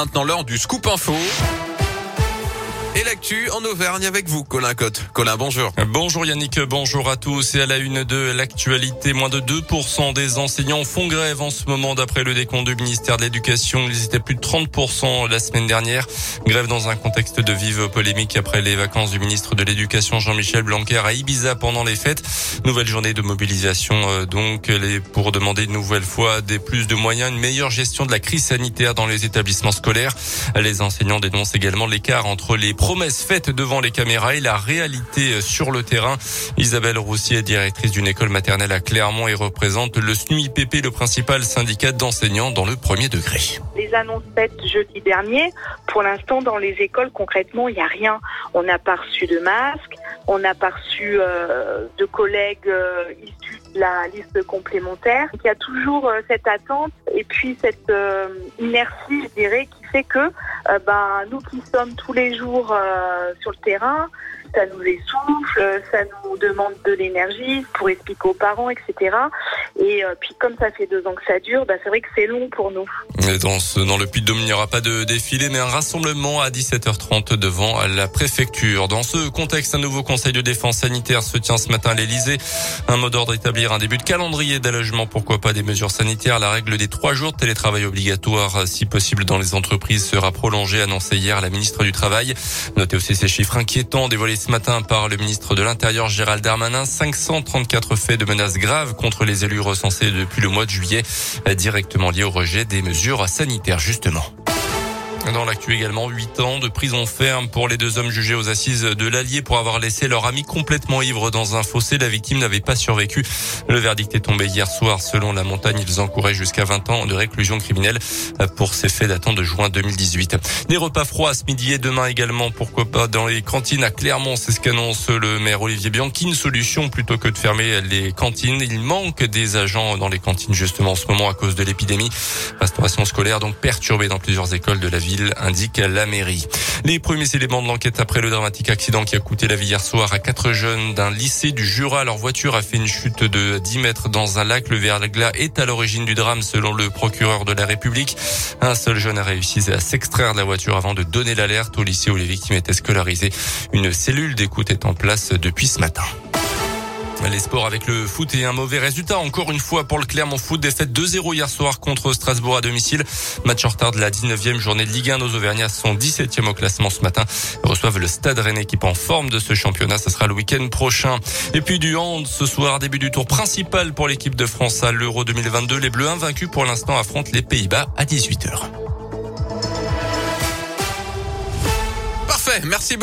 maintenant l'heure du scoop info. Et l'actu en Auvergne avec vous, Colin Cotte. Colin, bonjour. Bonjour Yannick, bonjour à tous. Et à la une de l'actualité, moins de 2% des enseignants font grève en ce moment d'après le décompte du ministère de l'Éducation. Ils étaient plus de 30% la semaine dernière. Grève dans un contexte de vive polémique après les vacances du ministre de l'Éducation Jean-Michel Blanquer à Ibiza pendant les fêtes. Nouvelle journée de mobilisation euh, donc pour demander une nouvelle fois des plus de moyens, une meilleure gestion de la crise sanitaire dans les établissements scolaires. Les enseignants dénoncent également l'écart entre les promesses faites devant les caméras et la réalité sur le terrain. Isabelle Roussier est directrice d'une école maternelle à Clermont et représente le SNUIPP, le principal syndicat d'enseignants dans le premier degré. Les annonces faites jeudi dernier, pour l'instant dans les écoles concrètement il n'y a rien. On n'a pas reçu de masques, on n'a pas reçu euh, de collègues euh, issus la liste complémentaire. Il y a toujours euh, cette attente et puis cette inertie, je dirais, qui fait que ben, nous qui sommes tous les jours sur le terrain, ça nous essouffle, ça nous demande de l'énergie pour expliquer aux parents, etc. Et euh, puis comme ça fait deux ans que ça dure, bah, c'est vrai que c'est long pour nous. dans, ce, dans le Puy-de-Dôme, il n'y aura pas de défilé, mais un rassemblement à 17h30 devant la préfecture. Dans ce contexte, un nouveau conseil de défense sanitaire se tient ce matin à l'Elysée. Un mot d'ordre établir un début de calendrier d'allègement, pourquoi pas des mesures sanitaires. La règle des trois jours de télétravail obligatoire, si possible dans les entreprises, sera prolongée, annoncée hier la ministre du Travail. Notez aussi ces chiffres inquiétants dévoilés ce matin par le ministre de l'Intérieur Gérald Darmanin. 534 faits de menaces graves contre les élus recensés depuis le mois de juillet, directement liés au rejet des mesures sanitaires justement. Dans l'actu également, 8 ans de prison ferme pour les deux hommes jugés aux assises de l'Allier pour avoir laissé leur ami complètement ivre dans un fossé. La victime n'avait pas survécu. Le verdict est tombé hier soir. Selon la montagne, ils encouraient jusqu'à 20 ans de réclusion criminelle pour ces faits datant de juin 2018. Des repas froids ce midi et demain également, pourquoi pas dans les cantines à Clermont. C'est ce qu'annonce le maire Olivier Bianchi. Une solution plutôt que de fermer les cantines. Il manque des agents dans les cantines justement en ce moment à cause de l'épidémie. Restauration scolaire donc perturbée dans plusieurs écoles de la indique la mairie. Les premiers éléments de l'enquête après le dramatique accident qui a coûté la vie hier soir à quatre jeunes d'un lycée du Jura. Leur voiture a fait une chute de 10 mètres dans un lac. Le verglas est à l'origine du drame selon le procureur de la République. Un seul jeune a réussi à s'extraire de la voiture avant de donner l'alerte au lycée où les victimes étaient scolarisées. Une cellule d'écoute est en place depuis ce matin. Les sports avec le foot et un mauvais résultat encore une fois pour le Clermont Foot. Défaite 2-0 hier soir contre Strasbourg à domicile. Match en retard de la 19e journée de Ligue 1. Nos Auvergnats sont 17e au classement ce matin. Reçoivent le Stade Rennais équipe en forme de ce championnat. Ce sera le week-end prochain. Et puis du hand ce soir, début du tour principal pour l'équipe de France à l'Euro 2022. Les Bleus invaincus pour l'instant affrontent les Pays-Bas à 18h. Parfait. Merci beaucoup.